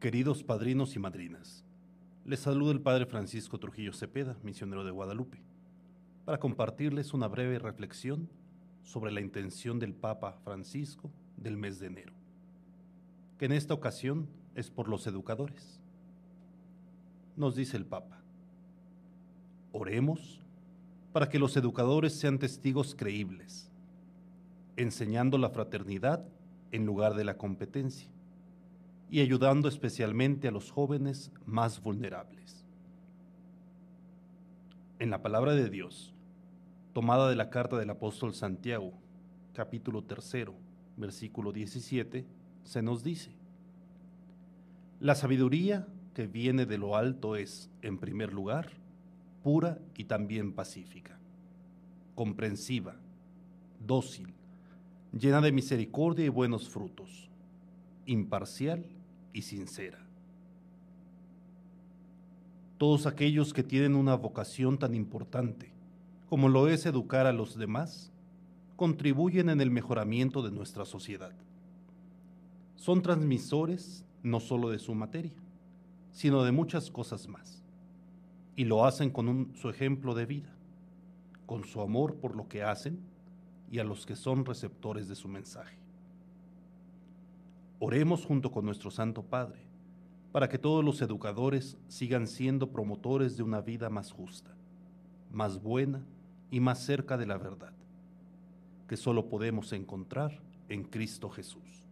Queridos padrinos y madrinas, les saluda el Padre Francisco Trujillo Cepeda, misionero de Guadalupe, para compartirles una breve reflexión sobre la intención del Papa Francisco del mes de enero, que en esta ocasión es por los educadores. Nos dice el Papa, oremos para que los educadores sean testigos creíbles, enseñando la fraternidad en lugar de la competencia y ayudando especialmente a los jóvenes más vulnerables. En la palabra de Dios, tomada de la carta del apóstol Santiago, capítulo tercero, versículo 17, se nos dice, La sabiduría que viene de lo alto es, en primer lugar, pura y también pacífica, comprensiva, dócil, llena de misericordia y buenos frutos, imparcial y sincera. Todos aquellos que tienen una vocación tan importante como lo es educar a los demás, contribuyen en el mejoramiento de nuestra sociedad. Son transmisores no solo de su materia, sino de muchas cosas más. Y lo hacen con su ejemplo de vida, con su amor por lo que hacen y a los que son receptores de su mensaje. Oremos junto con nuestro Santo Padre para que todos los educadores sigan siendo promotores de una vida más justa, más buena y más cerca de la verdad, que solo podemos encontrar en Cristo Jesús.